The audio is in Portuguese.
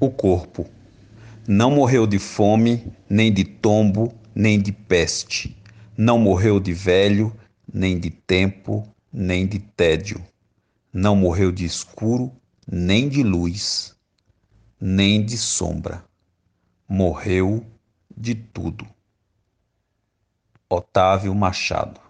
o corpo. Não morreu de fome, nem de tombo, nem de peste. Não morreu de velho, nem de tempo, nem de tédio. Não morreu de escuro, nem de luz, nem de sombra. Morreu de tudo. Otávio Machado